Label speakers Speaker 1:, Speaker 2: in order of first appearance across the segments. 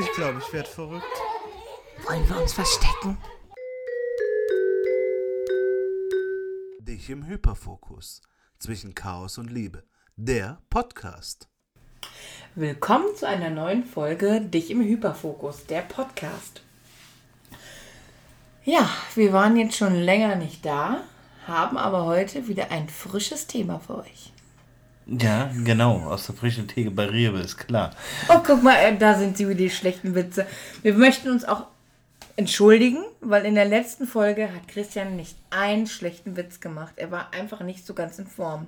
Speaker 1: Ich glaube, ich werde verrückt.
Speaker 2: Wollen wir uns verstecken?
Speaker 1: Dich im Hyperfokus. Zwischen Chaos und Liebe. Der Podcast.
Speaker 2: Willkommen zu einer neuen Folge Dich im Hyperfokus, der Podcast. Ja, wir waren jetzt schon länger nicht da, haben aber heute wieder ein frisches Thema für euch.
Speaker 3: Ja, genau, aus der frischen Theke bei Rewe, ist klar.
Speaker 2: Oh, guck mal, äh, da sind sie wieder die schlechten Witze. Wir möchten uns auch entschuldigen, weil in der letzten Folge hat Christian nicht einen schlechten Witz gemacht. Er war einfach nicht so ganz in Form.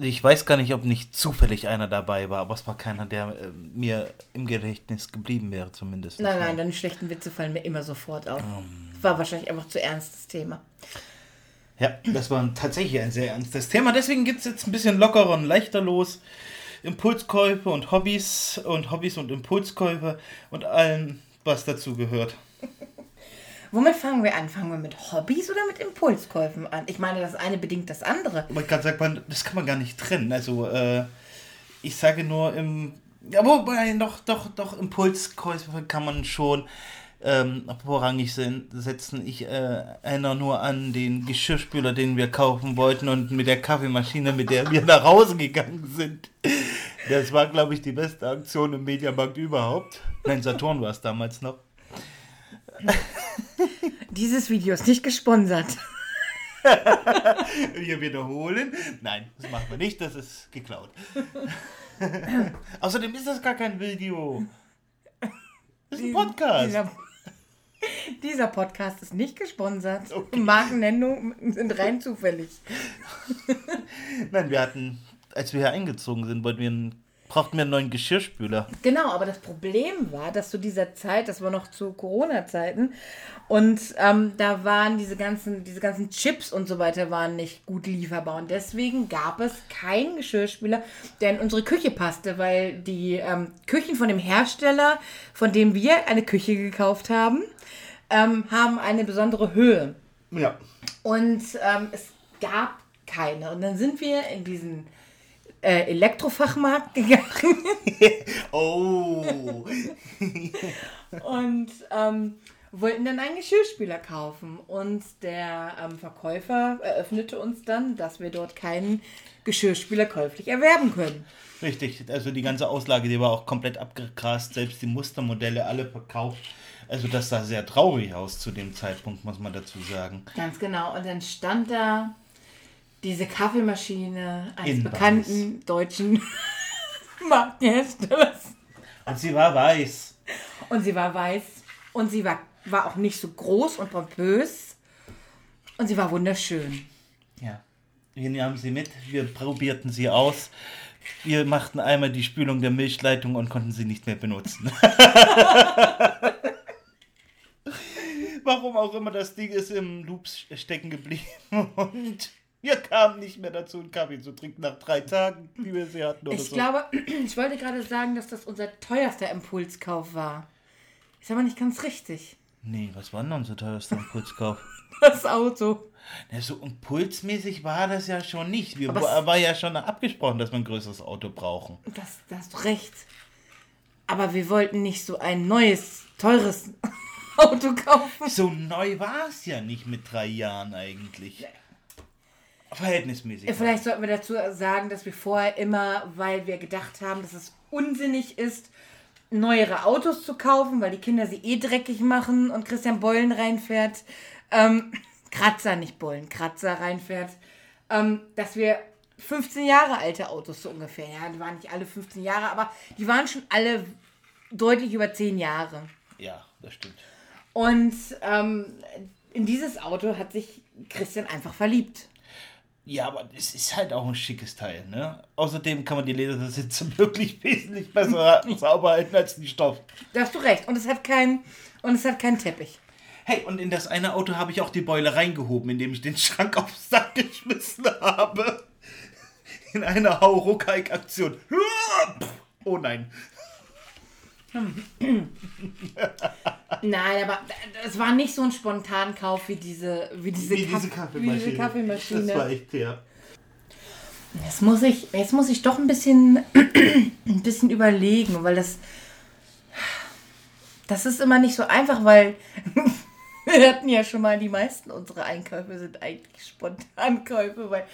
Speaker 3: Ich weiß gar nicht, ob nicht zufällig einer dabei war, aber es war keiner, der äh, mir im Gedächtnis geblieben wäre, zumindest.
Speaker 2: Nein, nein, deine schlechten Witze fallen mir immer sofort auf. War wahrscheinlich einfach zu ernstes Thema.
Speaker 3: Ja, das war tatsächlich ein sehr ernstes Thema. Deswegen geht es jetzt ein bisschen lockerer und leichter los. Impulskäufe und Hobbys und Hobbys und Impulskäufe und allem, was dazu gehört.
Speaker 2: Womit fangen wir an? Fangen wir mit Hobbys oder mit Impulskäufen an? Ich meine, das eine bedingt das andere.
Speaker 3: Aber gerade sagt man, das kann man gar nicht trennen. Also, äh, ich sage nur im. Ja, wobei, doch, doch, doch, Impulskäufe kann man schon ähm, vorrangig sen- setzen. Ich äh, erinnere nur an den Geschirrspüler, den wir kaufen wollten und mit der Kaffeemaschine, mit der wir nach Hause gegangen sind. Das war, glaube ich, die beste Aktion im Mediamarkt überhaupt. Nein, Saturn war es damals noch.
Speaker 2: Dieses Video ist nicht gesponsert.
Speaker 3: Wir wiederholen. Nein, das machen wir nicht, das ist geklaut. Außerdem ist das gar kein Video. Das ist ein Podcast.
Speaker 2: Dieser, Podcast ist nicht gesponsert.
Speaker 3: Okay.
Speaker 2: Markennennungen sind rein zufällig.
Speaker 3: Nein, wir hatten, als wir hier eingezogen sind, wollten wir einen, brauchten wir einen neuen Geschirrspüler.
Speaker 2: Genau, aber das Problem war, dass zu dieser Zeit, das war noch zu Corona-Zeiten, und ähm, da waren diese ganzen, diese ganzen Chips und so weiter waren nicht gut lieferbar. Und deswegen gab es keinen Geschirrspüler, der in unsere Küche passte, weil die ähm, Küchen von dem Hersteller, von dem wir eine Küche gekauft haben, ähm, haben eine besondere Höhe.
Speaker 3: Ja.
Speaker 2: Und ähm, es gab keine. Und dann sind wir in diesen äh, Elektrofachmarkt gegangen
Speaker 3: Oh.
Speaker 2: und ähm, wollten dann einen Geschirrspüler kaufen. Und der ähm, Verkäufer eröffnete uns dann, dass wir dort keinen Geschirrspüler käuflich erwerben können.
Speaker 3: Richtig, also die ganze Auslage, die war auch komplett abgegrast, selbst die Mustermodelle alle verkauft. Also das sah sehr traurig aus zu dem Zeitpunkt, muss man dazu sagen.
Speaker 2: Ganz genau. Und dann stand da diese Kaffeemaschine eines
Speaker 3: In
Speaker 2: bekannten deutschen Markenherstellers.
Speaker 3: Und sie war weiß.
Speaker 2: Und sie war weiß. Und sie war, war auch nicht so groß und pompös. Und sie war wunderschön.
Speaker 3: Ja. Wir nahmen sie mit, wir probierten sie aus. Wir machten einmal die Spülung der Milchleitung und konnten sie nicht mehr benutzen. Warum auch immer das Ding ist im Loop stecken geblieben und wir kamen nicht mehr dazu, einen Kaffee zu trinken nach drei Tagen, wie wir sie hatten
Speaker 2: Ich
Speaker 3: so.
Speaker 2: glaube, ich wollte gerade sagen, dass das unser teuerster Impulskauf war. Ist aber nicht ganz richtig.
Speaker 3: Nee, was war denn unser teuerster Impulskauf?
Speaker 2: Das Auto.
Speaker 3: Ja, so impulsmäßig war das ja schon nicht. Wir
Speaker 2: Aber
Speaker 3: war ja schon abgesprochen, dass wir ein größeres Auto brauchen.
Speaker 2: Das, da hast du recht. Aber wir wollten nicht so ein neues, teures Auto kaufen.
Speaker 3: So neu war es ja nicht mit drei Jahren eigentlich. Verhältnismäßig.
Speaker 2: Vielleicht sollten wir dazu sagen, dass wir vorher immer, weil wir gedacht haben, dass es unsinnig ist, neuere Autos zu kaufen, weil die Kinder sie eh dreckig machen und Christian Beulen reinfährt. Ähm, Kratzer, nicht Bullen, Kratzer reinfährt. Ähm, dass wir 15 Jahre alte Autos so ungefähr, ja, die waren nicht alle 15 Jahre, aber die waren schon alle deutlich über 10 Jahre.
Speaker 3: Ja, das stimmt.
Speaker 2: Und ähm, in dieses Auto hat sich Christian einfach verliebt.
Speaker 3: Ja, aber es ist halt auch ein schickes Teil, ne? Außerdem kann man die Ledersitze wirklich wesentlich besser sauber halten als die Stoff.
Speaker 2: Da hast du recht. Und es hat keinen und es hat keinen Teppich.
Speaker 3: Hey, und in das eine Auto habe ich auch die Beule reingehoben, indem ich den Schrank aufs Sack geschmissen habe. In einer Hauruckeig-Aktion. Oh nein.
Speaker 2: Nein, aber es war nicht so ein Spontankauf wie diese, wie diese,
Speaker 3: Wie
Speaker 2: Kaff-
Speaker 3: diese Kaffeemaschine.
Speaker 2: Wie diese Kaffeemaschine.
Speaker 3: Das war echt fair.
Speaker 2: Jetzt muss ich, jetzt muss ich doch ein bisschen, ein bisschen überlegen, weil das. das ist immer nicht so einfach, weil wir hatten ja schon mal, die meisten unserer Einkäufe sind eigentlich Spontankäufe, weil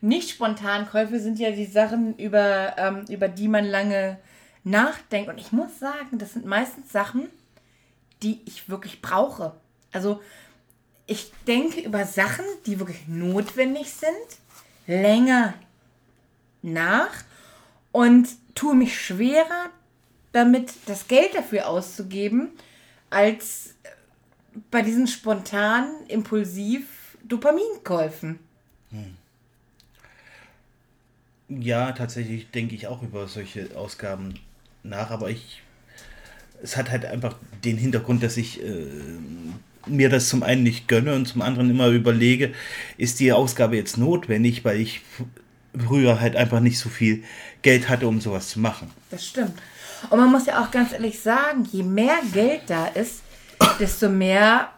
Speaker 2: nicht Spontankäufe sind ja die Sachen, über, ähm, über die man lange nachdenkt. Und ich muss sagen, das sind meistens Sachen, die ich wirklich brauche. Also ich denke über Sachen, die wirklich notwendig sind, länger nach und tue mich schwerer damit, das Geld dafür auszugeben, als bei diesen spontan, impulsiv Dopaminkäufen.
Speaker 3: Ja, tatsächlich denke ich auch über solche Ausgaben nach, aber ich. Es hat halt einfach den Hintergrund, dass ich äh, mir das zum einen nicht gönne und zum anderen immer überlege, ist die Ausgabe jetzt notwendig, weil ich früher halt einfach nicht so viel Geld hatte, um sowas zu machen.
Speaker 2: Das stimmt. Und man muss ja auch ganz ehrlich sagen, je mehr Geld da ist, desto mehr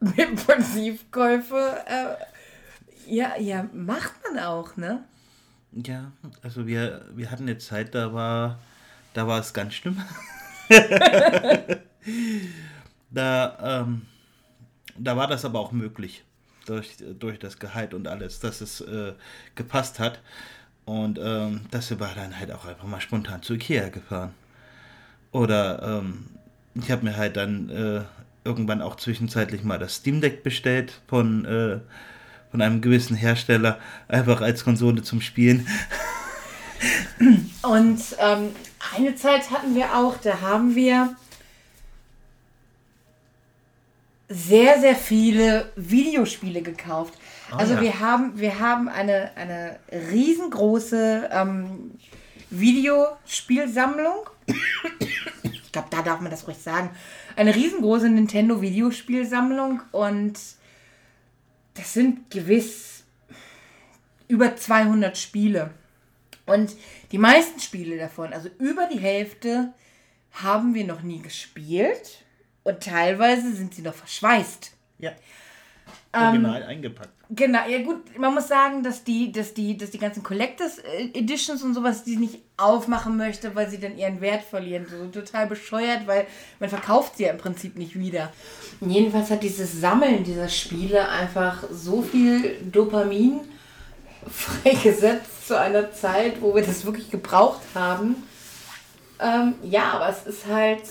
Speaker 2: Impulsivkäufe äh, ja, ja, macht man auch, ne?
Speaker 3: Ja, also wir, wir hatten eine Zeit, da war, da war es ganz schlimm. da, ähm, da war das aber auch möglich durch, durch das Gehalt und alles, dass es äh, gepasst hat. Und ähm, das war dann halt auch einfach mal spontan zu Ikea gefahren. Oder ähm, ich habe mir halt dann äh, irgendwann auch zwischenzeitlich mal das Steam Deck bestellt von, äh, von einem gewissen Hersteller, einfach als Konsole zum Spielen.
Speaker 2: Und ähm, eine Zeit hatten wir auch, da haben wir sehr, sehr viele Videospiele gekauft.
Speaker 3: Ah,
Speaker 2: also
Speaker 3: ja.
Speaker 2: wir haben, wir haben eine, eine riesengroße ähm, Videospielsammlung. Ich glaube, da darf man das ruhig sagen. Eine riesengroße Nintendo-Videospielsammlung und das sind gewiss über 200 Spiele. Und die meisten Spiele davon, also über die Hälfte, haben wir noch nie gespielt. Und teilweise sind sie noch verschweißt.
Speaker 3: Ja. Original eingepackt.
Speaker 2: Genau, ja gut, man muss sagen, dass die, dass die, dass die ganzen Collectors Editions und sowas, die nicht aufmachen möchte, weil sie dann ihren Wert verlieren. So total bescheuert, weil man verkauft sie ja im Prinzip nicht wieder. Jedenfalls hat dieses Sammeln dieser Spiele einfach so viel Dopamin freigesetzt zu einer Zeit, wo wir das wirklich gebraucht haben. Ähm, ja, aber es ist halt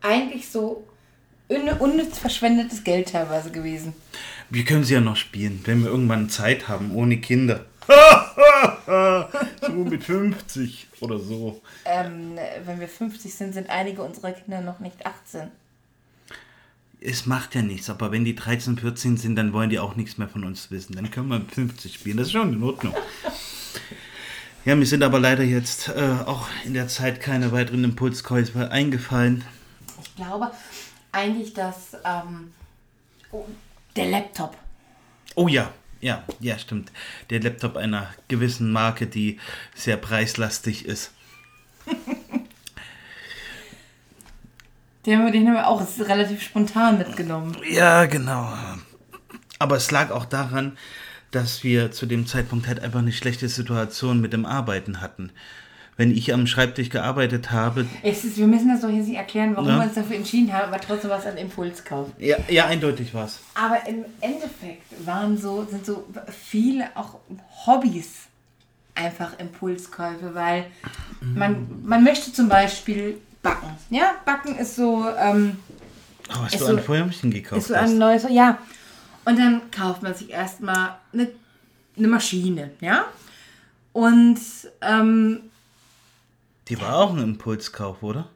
Speaker 2: eigentlich so un unnütz verschwendetes Geld teilweise gewesen.
Speaker 3: Wir können sie ja noch spielen, wenn wir irgendwann Zeit haben, ohne Kinder. so mit 50 oder so.
Speaker 2: Ähm, wenn wir 50 sind, sind einige unserer Kinder noch nicht 18.
Speaker 3: Es macht ja nichts, aber wenn die 13, 14 sind, dann wollen die auch nichts mehr von uns wissen. Dann können wir mit 50 spielen, das ist schon in Ordnung. Ja, mir sind aber leider jetzt äh, auch in der Zeit keine weiteren Impulskäufe eingefallen.
Speaker 2: Ich glaube eigentlich, dass ähm, oh, der Laptop.
Speaker 3: Oh ja, ja, ja, stimmt. Der Laptop einer gewissen Marke, die sehr preislastig ist.
Speaker 2: Den, den haben wir auch relativ spontan mitgenommen.
Speaker 3: Ja, genau. Aber es lag auch daran, dass wir zu dem Zeitpunkt halt einfach eine schlechte Situation mit dem Arbeiten hatten. Wenn ich am Schreibtisch gearbeitet habe.
Speaker 2: Es ist, wir müssen das doch jetzt nicht erklären, warum
Speaker 3: Ja.
Speaker 2: wir uns dafür entschieden haben, aber trotzdem war es ein Impulskauf.
Speaker 3: Ja, ja eindeutig war es.
Speaker 2: Aber im Endeffekt waren so, sind so viele auch Hobbys einfach Impulskäufe, weil man, man möchte zum Beispiel backen. Ja, backen ist so, ähm,
Speaker 3: Oh, hast du
Speaker 2: so-
Speaker 3: ein Feuermännchen gekauft?
Speaker 2: ist so ein neues, ja. Und dann kauft man sich erstmal eine, eine Maschine, ja. Und ähm,
Speaker 3: Die war auch ein Impulskauf, oder?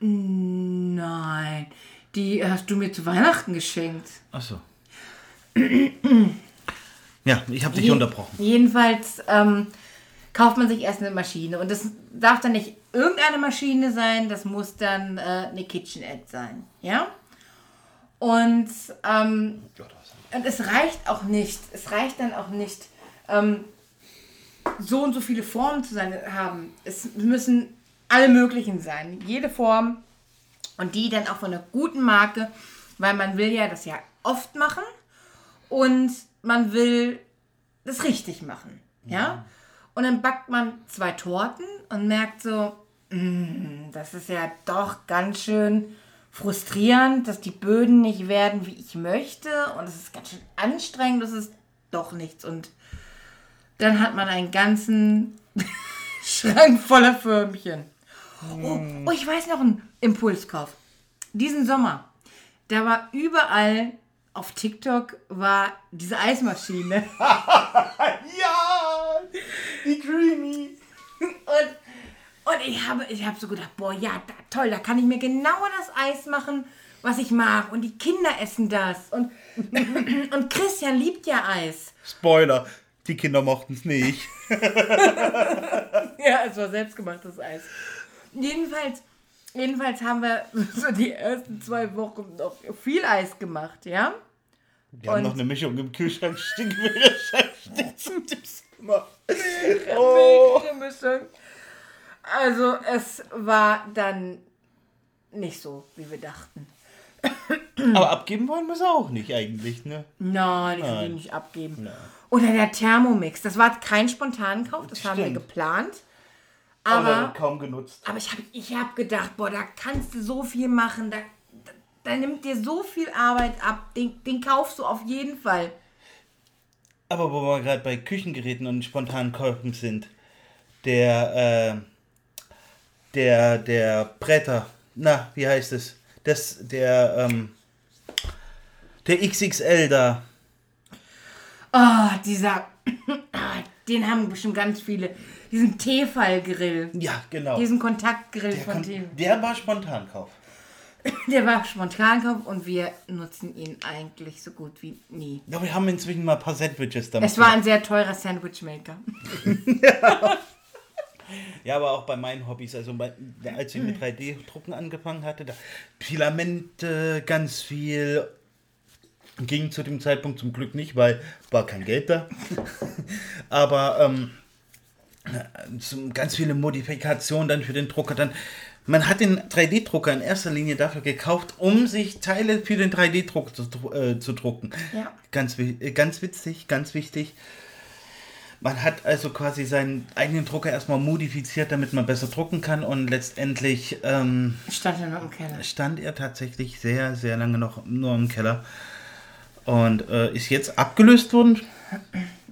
Speaker 2: nein, die hast du mir zu Weihnachten geschenkt.
Speaker 3: Achso. ja, ich habe dich
Speaker 2: Je-
Speaker 3: unterbrochen.
Speaker 2: Jedenfalls ähm, kauft man sich erst eine Maschine. Und das darf dann nicht irgendeine Maschine sein, das muss dann äh, eine KitchenAid sein. Ja? Und, ähm, und es reicht auch nicht, es reicht dann auch nicht, ähm, so und so viele Formen zu sein, haben. Es müssen alle möglichen sein. Jede Form und die dann auch von einer guten Marke, weil man will ja das ja oft machen und man will das richtig machen. Ja? Und dann backt man zwei Torten und merkt so, Das ist ja doch ganz schön frustrierend, dass die Böden nicht werden, wie ich möchte. Und es ist ganz schön anstrengend, das ist doch nichts. Und dann hat man einen ganzen Schrank voller Förmchen. Oh, oh, ich weiß noch einen Impulskauf. Diesen Sommer, da war überall auf TikTok war diese Eismaschine.
Speaker 3: Ja! Die Dreamy!
Speaker 2: Ich habe, ich habe so gedacht, boah, ja, da, toll, da kann ich mir genau das Eis machen, was ich mag. Und die Kinder essen das. Und, und Christian liebt ja Eis.
Speaker 3: Spoiler, die Kinder mochten es nicht.
Speaker 2: Ja, es war selbstgemachtes Eis. Jedenfalls, jedenfalls haben wir so die ersten zwei Wochen noch viel Eis gemacht, ja?
Speaker 3: Wir haben noch eine Mischung im Kühlschrank stehen beschäftigt.
Speaker 2: Milchige Mischung. Also es war dann nicht so, wie wir dachten.
Speaker 3: Aber abgeben wollen wir es auch nicht eigentlich, ne?
Speaker 2: Nein, ich will die nicht abgeben.
Speaker 3: Nein.
Speaker 2: Oder der Thermomix. Das war kein Spontankauf, das haben wir
Speaker 3: Stimmt.
Speaker 2: geplant.
Speaker 3: Aber,
Speaker 2: Aber,
Speaker 3: kaum genutzt.
Speaker 2: aber ich habe ich hab gedacht, boah, da kannst du so viel machen. Da, da, da nimmt dir so viel Arbeit ab. Den, den kaufst du auf jeden Fall.
Speaker 3: Aber wo wir gerade bei Küchengeräten und spontanen Käufen sind, der, äh, der, der Bretter, na, wie heißt es? Das, der, ähm, der XXL da.
Speaker 2: Oh, dieser, den haben bestimmt ganz viele. Diesen Tefal-Grill.
Speaker 3: Ja, genau.
Speaker 2: Diesen Kontaktgrill
Speaker 3: Der,
Speaker 2: von
Speaker 3: kon-
Speaker 2: Tefal.
Speaker 3: der war Spontankauf.
Speaker 2: Der war Spontankauf und wir nutzen ihn eigentlich so gut wie nie.
Speaker 3: Ja, wir haben inzwischen mal ein paar Sandwiches damit.
Speaker 2: Es war ein sehr teurer Sandwichmaker.
Speaker 3: Ja, aber auch bei meinen Hobbys, also bei, als ich mit 3D-Drucken angefangen hatte, da Filamente, ganz viel. Ging zu dem Zeitpunkt zum Glück nicht, weil war kein Geld da. aber ähm, ganz viele Modifikationen dann für den Drucker. Dann, man hat den 3D-Drucker in erster Linie dafür gekauft, um sich Teile für den 3D-Druck zu, äh, zu drucken.
Speaker 2: Ja.
Speaker 3: Ganz, äh, ganz witzig, ganz wichtig. Man hat also quasi seinen eigenen Drucker erstmal modifiziert, damit man besser drucken kann und letztendlich ähm,
Speaker 2: Stand er noch im Keller.
Speaker 3: stand er tatsächlich sehr, sehr lange noch nur im Keller und äh, ist jetzt abgelöst worden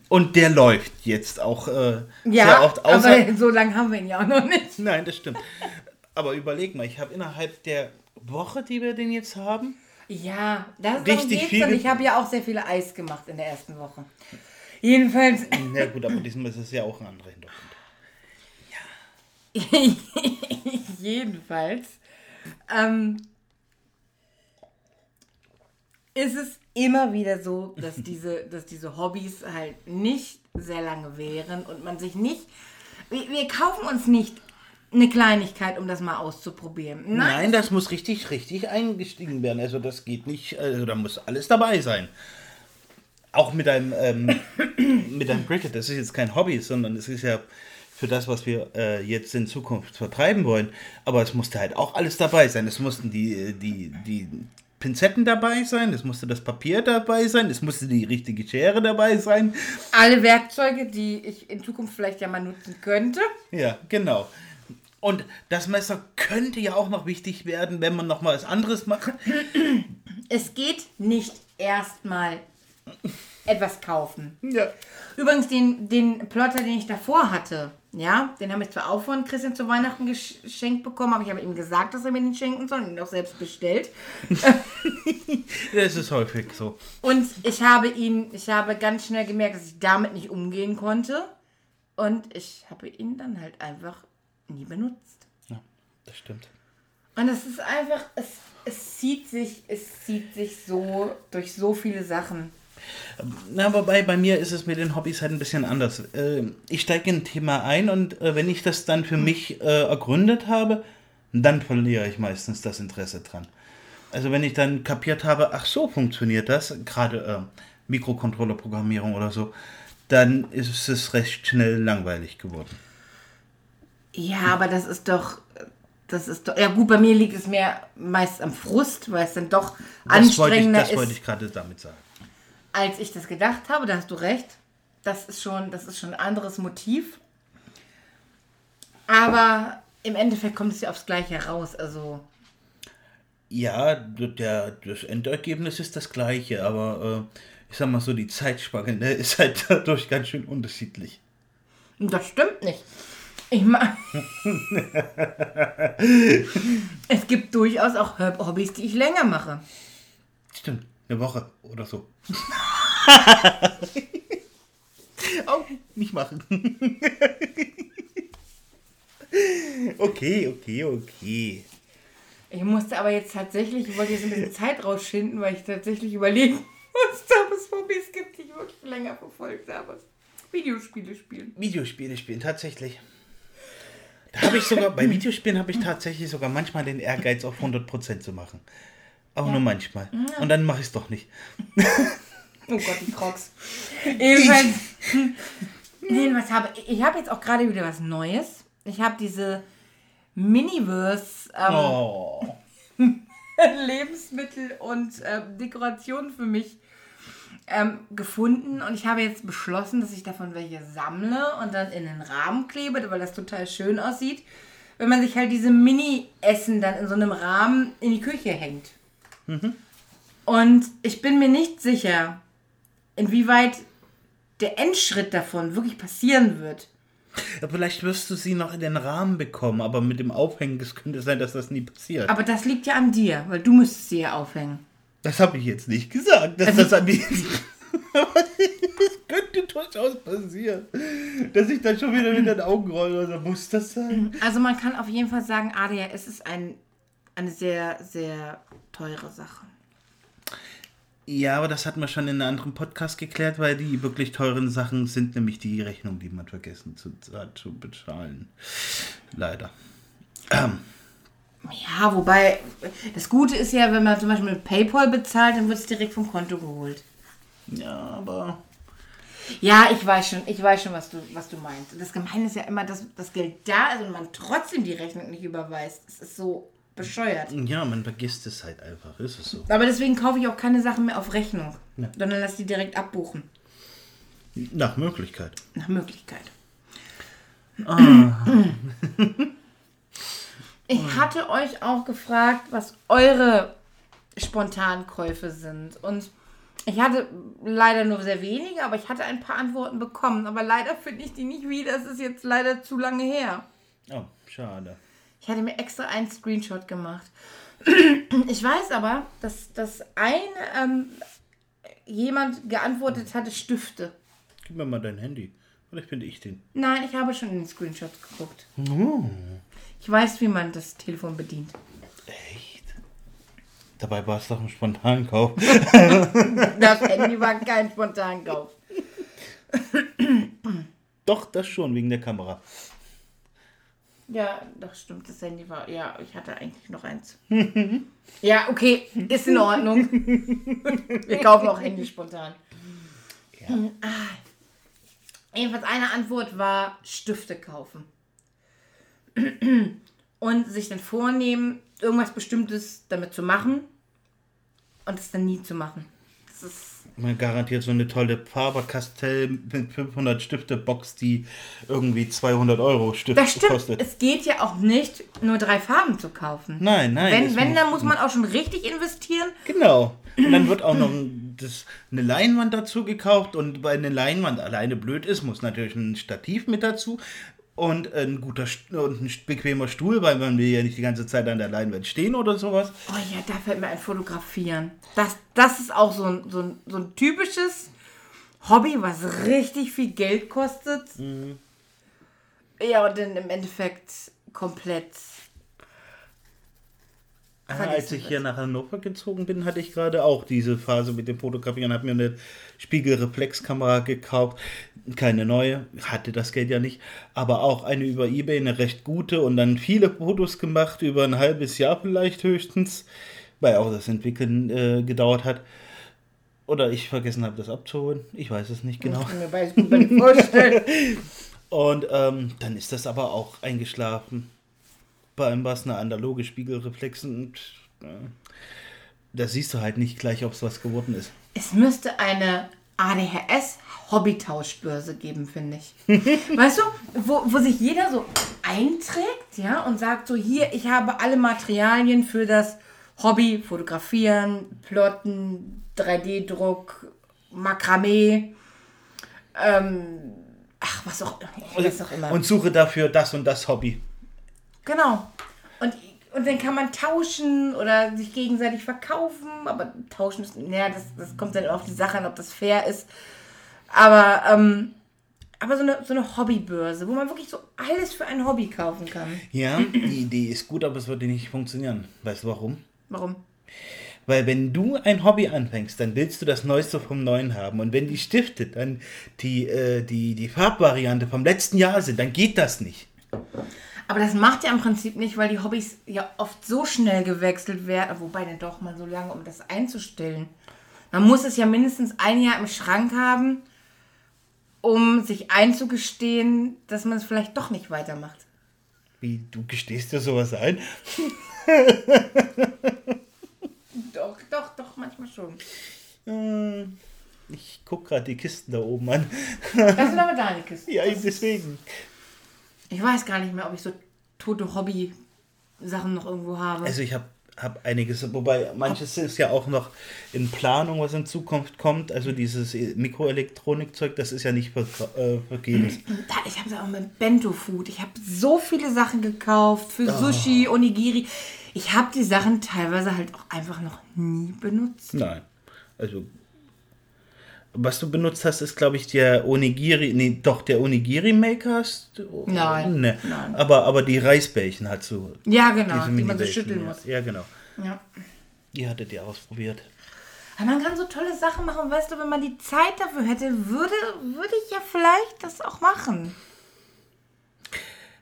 Speaker 3: und der läuft jetzt auch äh,
Speaker 2: Ja,
Speaker 3: sehr oft. Außer,
Speaker 2: aber so lange haben wir ihn ja auch noch nicht.
Speaker 3: Nein, das stimmt. Aber überleg mal, ich habe innerhalb der Woche, die wir den jetzt haben,
Speaker 2: Ja, das
Speaker 3: Richtig viel.
Speaker 2: Und ich habe ja auch sehr viele Eis gemacht in der ersten Woche. Jedenfalls,
Speaker 3: na gut, aber diesmal ist es ja auch ein anderer Hintergrund.
Speaker 2: jedenfalls, ähm, ist es immer wieder so, dass diese, dass diese Hobbys halt nicht sehr lange währen und man sich nicht, wir, wir kaufen uns nicht eine Kleinigkeit, um das mal auszuprobieren. Nein,
Speaker 3: Nein, das muss richtig, richtig eingestiegen werden. Also das geht nicht, also da muss alles dabei sein. Auch mit einem, ähm, mit einem Cricket, das ist jetzt kein Hobby, sondern es ist ja für das, was wir äh, jetzt in Zukunft vertreiben wollen. Aber es musste halt auch alles dabei sein. Es mussten die, die, die Pinzetten dabei sein, es musste das Papier dabei sein, es musste die richtige Schere dabei sein.
Speaker 2: alle Werkzeuge, die ich in Zukunft vielleicht ja mal nutzen könnte.
Speaker 3: Ja, genau. Und das Messer könnte ja auch noch wichtig werden, wenn man noch mal was anderes macht.
Speaker 2: Es geht nicht erstmal etwas kaufen.
Speaker 3: Ja.
Speaker 2: Übrigens, den, den Plotter, den ich davor hatte, ja, den habe ich zwar auch von Christian zu Weihnachten gesch- geschenkt bekommen, aber ich habe ihm gesagt, dass er mir den schenken soll und ihn auch selbst bestellt.
Speaker 3: Das ist häufig so.
Speaker 2: Und ich habe ihn, ich habe ganz schnell gemerkt, dass ich damit nicht umgehen konnte. Und ich habe ihn dann halt einfach nie benutzt.
Speaker 3: Ja, das stimmt.
Speaker 2: Und es ist einfach, es, es zieht sich, es zieht sich so durch so viele Sachen.
Speaker 3: Na, wobei bei mir ist es mit den Hobbys halt ein bisschen anders. Äh, Ich steige in ein Thema ein und äh, wenn ich das dann für mich äh, ergründet habe, dann verliere ich meistens das Interesse dran. Also wenn ich dann kapiert habe, ach so funktioniert das, gerade äh, Mikrocontroller-Programmierung oder so, dann ist es recht schnell langweilig geworden.
Speaker 2: Ja, aber das ist doch, das ist doch, ja gut, bei mir liegt es mehr meist am Frust, weil es dann doch
Speaker 3: Das wollte ich,
Speaker 2: anstrengender
Speaker 3: das wollte
Speaker 2: ist,
Speaker 3: ich gerade damit sagen.
Speaker 2: Als ich das gedacht habe. Da hast du recht. Das ist schon, das ist schon ein anderes Motiv. Aber im Endeffekt kommt es ja aufs Gleiche raus. Also,
Speaker 3: Ja, der, das Endergebnis ist das gleiche, aber äh, ich sag mal so, die Zeitspanne ne, ist halt dadurch ganz schön unterschiedlich.
Speaker 2: das stimmt nicht. Ich meine, es gibt durchaus auch Hobbys, die ich länger mache.
Speaker 3: Stimmt, eine Woche oder so. oh, nicht machen. okay, okay, okay.
Speaker 2: Ich musste aber jetzt tatsächlich, ich wollte jetzt ein bisschen Zeit rausschinden, weil ich tatsächlich überlegen musste, ob es Hobbys gibt, die ich wirklich länger verfolgt habe. Videospiele spielen.
Speaker 3: Videospiele spielen, tatsächlich. Da habe ich sogar, bei Videospielen habe ich tatsächlich sogar manchmal den Ehrgeiz, auf 100% zu machen. Aber nur manchmal. Und dann mache ich es doch nicht.
Speaker 2: Oh Gott, die Crocs. Jedenfalls, jedenfalls habe ich habe jetzt auch gerade wieder was Neues. Ich habe diese Miniverse ähm,
Speaker 3: Oh.
Speaker 2: Lebensmittel und ähm, Dekorationen für mich ähm, gefunden und ich habe jetzt beschlossen, dass ich davon welche sammle und dann in den Rahmen klebe, weil das total schön aussieht, wenn man sich halt diese Mini-Essen dann in so einem Rahmen in die Küche hängt. Und ich bin mir nicht sicher, inwieweit der Endschritt davon wirklich passieren wird.
Speaker 3: Ja, vielleicht wirst du sie noch in den Rahmen bekommen, aber mit dem Aufhängen, das könnte sein, dass das nie passiert.
Speaker 2: Aber das liegt ja an dir, weil du müsstest sie ja aufhängen.
Speaker 3: Das habe ich jetzt nicht gesagt, dass
Speaker 2: Also-
Speaker 3: das an es könnte durchaus passieren, dass ich dann schon wieder mit den Augen rolle. Oder muss das sein?
Speaker 2: Also man kann auf jeden Fall sagen, ADHS ist ein, eine sehr, sehr teure Sache.
Speaker 3: Ja, aber das hatten wir schon in einem anderen Podcast geklärt, weil die wirklich teuren Sachen sind nämlich die Rechnung, die man vergessen zu, zu bezahlen. Leider.
Speaker 2: Ja, wobei, das Gute ist ja, wenn man zum Beispiel mit PayPal bezahlt, dann wird es direkt vom Konto geholt.
Speaker 3: Ja, aber.
Speaker 2: Ja, ich weiß schon, ich weiß schon, was du, was du meinst. Und das Gemeine ist ja immer, dass das Geld da ist und man trotzdem die Rechnung nicht überweist. Das ist so bescheuert.
Speaker 3: Ja, man vergisst es halt einfach, ist es so.
Speaker 2: Aber deswegen kaufe ich auch keine Sachen mehr auf Rechnung,
Speaker 3: Ja.
Speaker 2: sondern lass die direkt abbuchen.
Speaker 3: Nach Möglichkeit.
Speaker 2: Nach Möglichkeit. Ich hatte euch auch gefragt, was eure Spontankäufe sind. Und ich hatte leider nur sehr wenige, aber ich hatte ein paar Antworten bekommen. Aber leider finde ich die nicht wieder. Es ist jetzt leider zu lange her.
Speaker 3: Oh, schade.
Speaker 2: Ich hatte mir extra einen Screenshot gemacht. Ich weiß aber, dass, dass ein ähm, jemand geantwortet hatte, Stifte.
Speaker 3: Gib mir mal dein Handy. Vielleicht finde ich den.
Speaker 2: Nein, ich habe schon in den Screenshots geguckt. Ich weiß, wie man das Telefon bedient.
Speaker 3: Echt? Dabei war es doch ein Spontankauf.
Speaker 2: Das Handy war kein Spontankauf.
Speaker 3: doch, das schon, wegen der Kamera.
Speaker 2: Ja, das stimmt. Das Handy war. Ja, ich hatte eigentlich noch eins. ja, okay, ist in Ordnung. Wir kaufen auch Handy spontan. Ah. Jedenfalls eine Antwort war Stifte kaufen. Und sich dann vornehmen, irgendwas Bestimmtes damit zu machen und es dann nie zu machen. Das ist
Speaker 3: Man garantiert so eine tolle Faber-Castell mit 500 Stifte Box, die irgendwie 200 Euro Stift
Speaker 2: Das stimmt.
Speaker 3: kostet.
Speaker 2: Es geht ja auch nicht, nur drei Farben zu kaufen.
Speaker 3: Nein, nein.
Speaker 2: Wenn, wenn
Speaker 3: muss-
Speaker 2: dann muss man auch schon richtig investieren.
Speaker 3: Genau. Und dann wird auch noch das, eine Leinwand dazu gekauft und weil eine Leinwand alleine blöd ist, muss natürlich ein Stativ mit dazu und ein guter St- und ein bequemer Stuhl, weil man will ja nicht die ganze Zeit an der Leinwand stehen oder sowas.
Speaker 2: Oh ja, da fällt mir ein Fotografieren. Das, das ist auch so ein, so, ein, so ein typisches Hobby, was richtig viel Geld kostet. Ja, und dann im Endeffekt komplett.
Speaker 3: Ah, als ich
Speaker 2: wird.
Speaker 3: hier nach Hannover gezogen bin, hatte ich gerade auch diese Phase mit dem Fotografieren, habe mir eine Spiegelreflexkamera gekauft, keine neue, hatte das Geld ja nicht, aber auch eine über eBay, eine recht gute und dann viele Fotos gemacht, über ein halbes Jahr vielleicht höchstens, weil auch das Entwickeln äh, gedauert hat. Oder ich vergessen habe, das abzuholen. Ich weiß es nicht genau.
Speaker 2: Ich kann mir vorstellen.
Speaker 3: Und ähm, dann ist das aber auch eingeschlafen. Bei allem war es eine analoge Spiegelreflex und äh, da siehst du halt nicht gleich, ob es was geworden ist.
Speaker 2: Es müsste eine ADHS-Hobbytauschbörse geben, finde ich. weißt du, wo, wo sich jeder so einträgt, ja, und sagt so, hier, ich habe alle Materialien für das Hobby, Fotografieren, Plotten, 3D-Druck, Makramee, ähm, ach, was auch, was auch immer.
Speaker 3: Und suche dafür das und das Hobby.
Speaker 2: Genau. Und, und dann kann man tauschen oder sich gegenseitig verkaufen. Aber tauschen ist, naja, das, das kommt dann auf die Sache an, ob das fair ist. Aber, ähm, aber so eine, so eine Hobbybörse, wo man wirklich so alles für ein Hobby kaufen kann.
Speaker 3: Ja, die Idee ist gut, aber es würde nicht funktionieren. Weißt du warum?
Speaker 2: Warum?
Speaker 3: Weil wenn du ein Hobby anfängst, dann willst du das Neueste vom Neuen haben. Und wenn die Stifte dann die, äh, die, die Farbvariante vom letzten Jahr sind, dann geht das nicht.
Speaker 2: Aber das macht ja im Prinzip nicht, weil die Hobbys ja oft so schnell gewechselt werden. Wobei denn doch mal so lange, um das einzustellen. Man muss es ja mindestens ein Jahr im Schrank haben, um sich einzugestehen, dass man es vielleicht doch nicht weitermacht.
Speaker 3: Wie, du gestehst dir sowas ein?
Speaker 2: Doch, doch, doch, manchmal schon.
Speaker 3: Äh, Ich guck gerade die Kisten da oben an.
Speaker 2: Das sind aber deine Kisten.
Speaker 3: Ja, eben deswegen.
Speaker 2: Ich weiß gar nicht mehr, ob ich so tote Hobby-Sachen noch irgendwo habe.
Speaker 3: Also ich habe hab einiges, wobei manches ist ja auch noch in Planung, was in Zukunft kommt. Also dieses Mikroelektronikzeug, das ist ja nicht ver äh, vergebens.
Speaker 2: Ich habe auch mit Bento Food. Ich habe so viele Sachen gekauft für Sushi, Onigiri. Ich habe die Sachen teilweise halt auch einfach noch nie benutzt.
Speaker 3: Nein. Also was du benutzt hast, ist glaube ich der Onigiri, nee, doch der Onigiri Maker hast du?
Speaker 2: Nein,
Speaker 3: Nee.
Speaker 2: nein.
Speaker 3: Aber aber die Reisbällchen hast du.
Speaker 2: Ja, genau, die man so schütteln
Speaker 3: ja.
Speaker 2: muss.
Speaker 3: Ja, genau.
Speaker 2: Ja.
Speaker 3: Die hattet ihr ausprobiert.
Speaker 2: Aber man kann so tolle Sachen machen. Weißt du, wenn man die Zeit dafür hätte, würde, würde ich ja vielleicht das auch machen.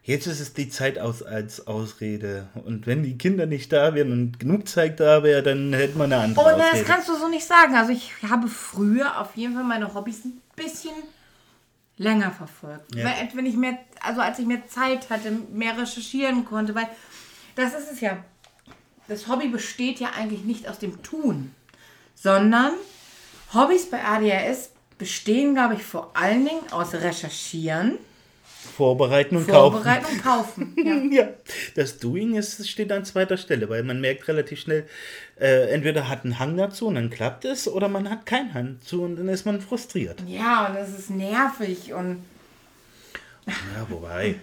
Speaker 3: Jetzt ist es die Zeit aus als Ausrede. Und wenn die Kinder nicht da wären und genug Zeit da wäre, dann hätte man eine andere
Speaker 2: Oh, na, das kannst du so nicht sagen. Also ich habe früher auf jeden Fall meine Hobbys ein bisschen länger verfolgt.
Speaker 3: Ja.
Speaker 2: Weil, wenn ich mehr, also als ich mehr Zeit hatte, mehr recherchieren konnte, weil das ist es ja. Das Hobby besteht ja eigentlich nicht aus dem Tun, sondern Hobbys bei ADHS bestehen, glaube ich, vor allen Dingen aus Recherchieren,
Speaker 3: Vorbereiten und kaufen.
Speaker 2: Vorbereiten und Kaufen. Ja.
Speaker 3: Ja, das Doing ist, steht an zweiter Stelle, weil man merkt relativ schnell, äh, entweder hat einen Hang dazu und dann klappt es, oder man hat keinen Hang dazu und dann ist man frustriert.
Speaker 2: ja, und das ist nervig und
Speaker 3: Ja, wobei.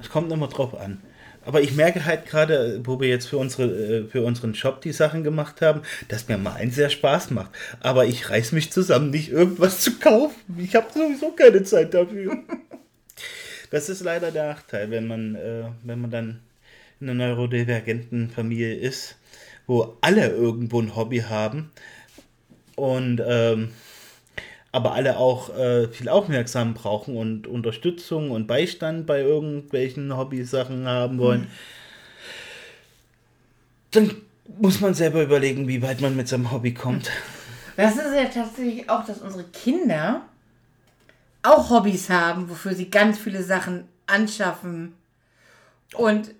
Speaker 3: Es kommt immer drauf an. Aber ich merke halt gerade, wo wir jetzt für, unsere, äh, für unseren Shop die Sachen gemacht haben, dass mir mal eins sehr Spaß macht. Aber ich reiß mich zusammen, nicht irgendwas zu kaufen. Ich habe sowieso keine Zeit dafür. Das ist leider der Nachteil, wenn man, äh, wenn man dann in einer neurodivergenten Familie ist, wo alle irgendwo ein Hobby haben und ähm, aber alle auch äh, viel Aufmerksamkeit brauchen und Unterstützung und Beistand bei irgendwelchen Hobbysachen haben wollen, dann muss man selber überlegen, wie weit man mit seinem Hobby kommt.
Speaker 2: Das ist ja tatsächlich auch, dass unsere Kinder auch Hobbys haben, wofür sie ganz viele Sachen anschaffen. Und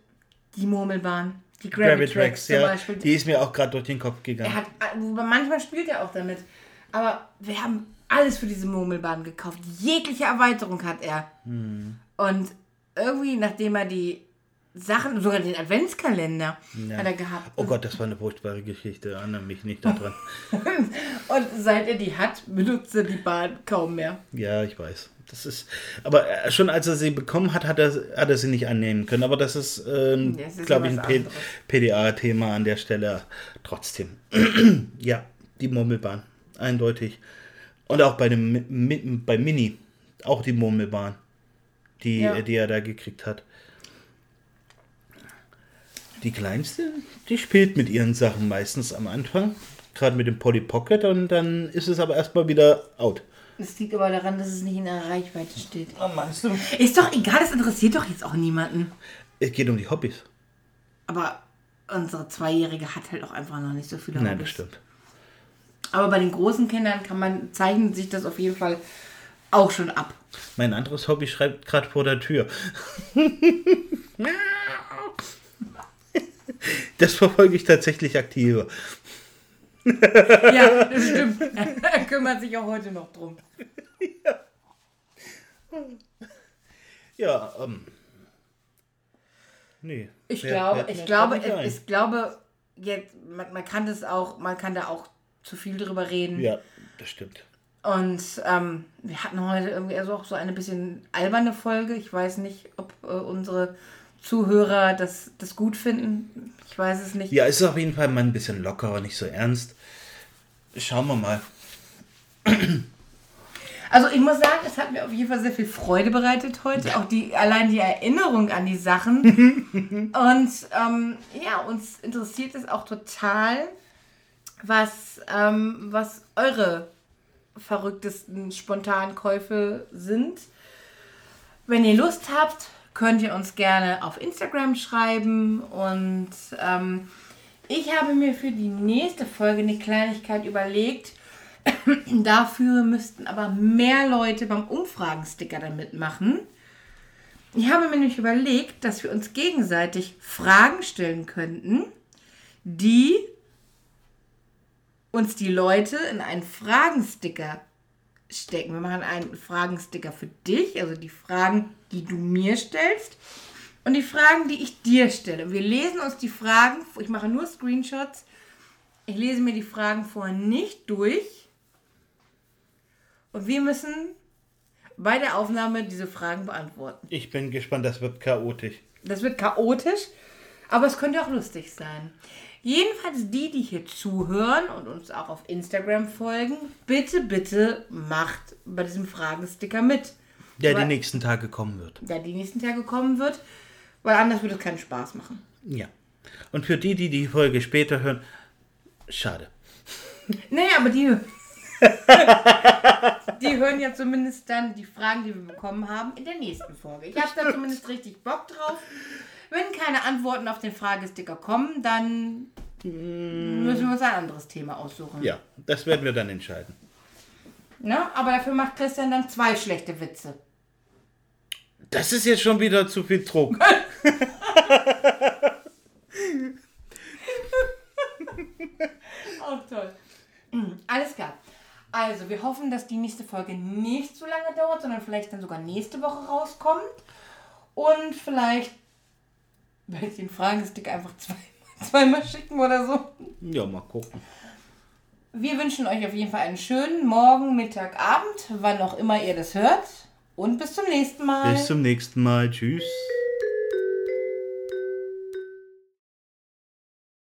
Speaker 2: die Murmelbahn, die Gravity Tracks zum
Speaker 3: ja,
Speaker 2: Beispiel.
Speaker 3: die ist mir auch gerade durch den Kopf
Speaker 2: er
Speaker 3: gegangen.
Speaker 2: hat, manchmal spielt er auch damit. Aber wir haben alles für diese Murmelbahn gekauft. Jegliche Erweiterung hat er.
Speaker 3: Hm.
Speaker 2: Und irgendwie, nachdem er die Sachen, sogar den Adventskalender hat er gehabt.
Speaker 3: Oh Gott, das war eine furchtbare Geschichte, erinnere mich nicht daran.
Speaker 2: Und seit er die hat, benutzt er die Bahn kaum mehr.
Speaker 3: Ja, ich weiß. Das ist, aber äh, schon als er sie bekommen hat, hat er, hat er sie nicht annehmen können. Aber das ist, ähm,
Speaker 2: ist
Speaker 3: glaube
Speaker 2: ja
Speaker 3: ich, ein. PDA-Thema an der Stelle trotzdem. ja, die Murmelbahn, eindeutig. Und auch bei dem Mi- Mi- bei Mini, auch die Murmelbahn, die,
Speaker 2: Ja.
Speaker 3: die er da gekriegt hat. Die kleinste, die spielt mit ihren Sachen meistens am Anfang, gerade mit dem Polly Pocket, und dann ist es aber erstmal wieder out.
Speaker 2: Das liegt aber daran, dass es nicht in der Reichweite steht.
Speaker 3: Ah, meinst du?
Speaker 2: Ist doch egal, das interessiert doch jetzt auch niemanden.
Speaker 3: Es geht um die Hobbys.
Speaker 2: Aber unsere Zweijährige hat halt auch einfach noch nicht so viele
Speaker 3: Nein,
Speaker 2: Hobbys.
Speaker 3: das stimmt.
Speaker 2: Aber bei den großen Kindern kann man, zeichnet sich das auf jeden Fall auch schon ab.
Speaker 3: Mein anderes Hobby schreibt gerade vor der Tür. Das verfolge ich tatsächlich aktiver.
Speaker 2: Ja, das stimmt. er kümmert sich auch heute noch drum.
Speaker 3: Ja, ähm, Nee.
Speaker 2: Ich
Speaker 3: Wer-
Speaker 2: glaube,
Speaker 3: wer-
Speaker 2: ich glaube, ich, ich glaube, jetzt, man, man kann das auch, man kann da auch zu viel drüber reden.
Speaker 3: Ja, das stimmt.
Speaker 2: Und ähm, wir hatten heute irgendwie also auch so eine bisschen alberne Folge. Ich weiß nicht, ob äh, unsere Zuhörer das, das gut finden. Ich weiß es nicht.
Speaker 3: Ja, ist auf jeden Fall mal ein bisschen lockerer, nicht so ernst. Schauen wir mal.
Speaker 2: Also ich muss sagen, es hat mir auf jeden Fall sehr viel Freude bereitet heute. Auch die, allein die Erinnerung an die Sachen. Und ähm, ja, uns interessiert es auch total, was, ähm, was eure verrücktesten Spontankäufe sind. Wenn ihr Lust habt, könnt ihr uns gerne auf Instagram schreiben. Und ähm, ich habe mir für die nächste Folge eine Kleinigkeit überlegt. Dafür müssten aber mehr Leute beim Umfragensticker dann mitmachen. Ich habe mir nämlich überlegt, dass wir uns gegenseitig Fragen stellen könnten, die uns die Leute in einen Fragensticker stecken. Wir machen einen Fragensticker für dich, also die Fragen, die du mir stellst und die Fragen, die ich dir stelle. Wir lesen uns die Fragen, ich mache nur Screenshots, ich lese mir die Fragen vorher nicht durch und wir müssen bei der Aufnahme diese Fragen beantworten.
Speaker 3: Ich bin gespannt, das wird chaotisch.
Speaker 2: Das wird chaotisch, aber es könnte auch lustig sein. Jedenfalls die, die hier zuhören und uns auch auf Instagram folgen, bitte, bitte macht bei diesem Fragensticker mit.
Speaker 3: Der die nächsten Tage kommen wird.
Speaker 2: Der die nächsten Tage kommen wird, weil anders würde es keinen Spaß machen.
Speaker 3: Ja. Und für die, die die Folge später hören, schade.
Speaker 2: Naja, aber die, die hören ja zumindest dann die Fragen, die wir bekommen haben, in der nächsten Folge. Ich habe da zumindest richtig Bock drauf. Wenn keine Antworten auf den Fragesticker kommen, dann müssen wir uns ein anderes Thema aussuchen.
Speaker 3: Ja, das werden wir dann entscheiden.
Speaker 2: Ne? Aber dafür macht Christian dann zwei schlechte Witze.
Speaker 3: Das ist jetzt schon wieder zu viel Druck.
Speaker 2: Auch toll. Alles klar. Also, wir hoffen, dass die nächste Folge nicht so lange dauert, sondern vielleicht dann sogar nächste Woche rauskommt. Und vielleicht werde ich den Fragestick einfach zwei, zweimal schicken oder so.
Speaker 3: Ja, mal gucken.
Speaker 2: Wir wünschen euch auf jeden Fall einen schönen Morgen, Mittag, Abend, wann auch immer ihr das hört. Und bis zum nächsten Mal.
Speaker 3: Bis zum nächsten Mal. Tschüss.